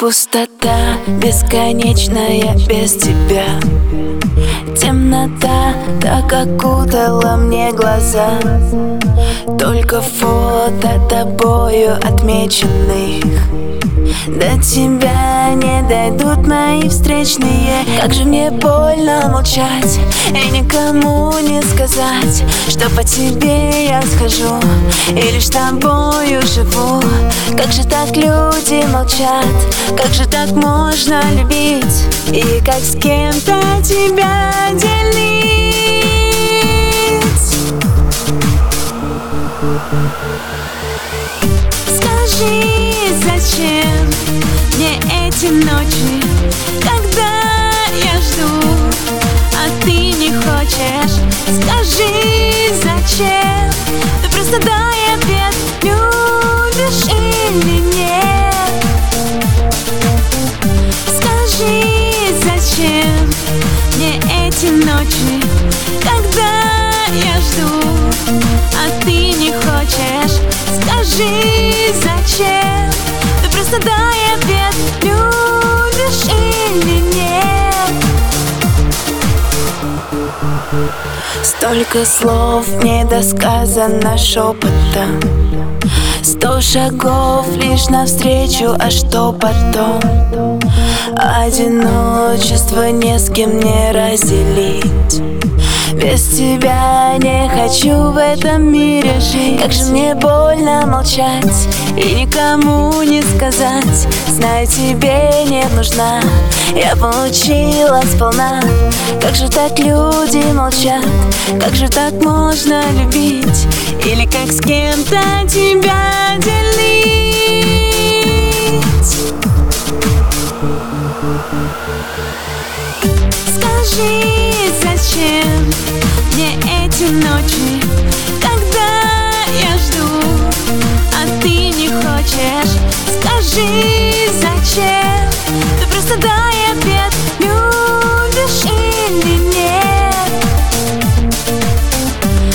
Пустота бесконечная без тебя. Темнота так окутала мне глаза. Только фото тобою отмеченных до тебя не дойдут мои встречные. Как же мне больно молчать И никому не сказать Что по тебе я схожу И лишь тобою живу. Как же так люди молчат? Как же так можно любить? И как с кем-то тебя делить Скажи, зачем мне эти ночи, когда я жду, а ты не хочешь? Скажи, зачем? Ты просто дай Ты просто дай ответ, любишь или нет Столько слов недосказано шепотом Сто шагов лишь навстречу, а что потом? Одиночество не с кем не разделить. Без тебя не хочу в этом мире жить. Как же мне больно молчать и никому не сказать. Знаю, тебе не нужна, я получила сполна. Как же так люди молчат, как же так можно любить? Или как с кем-то тебя делить Скажи, зачем мне эти ночи, когда я жду, а ты не хочешь? Скажи, зачем? Ты просто дай ответ, любишь или нет?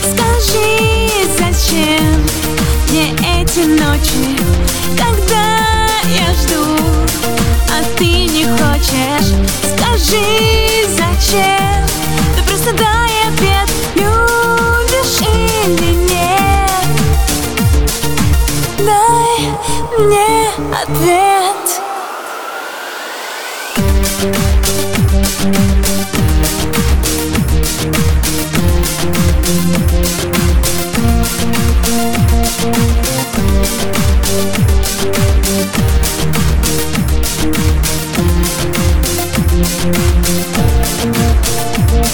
Скажи, зачем мне эти ночи, когда Скажи, зачем? Ты просто дай ответ, любишь или нет? Дай мне ответ.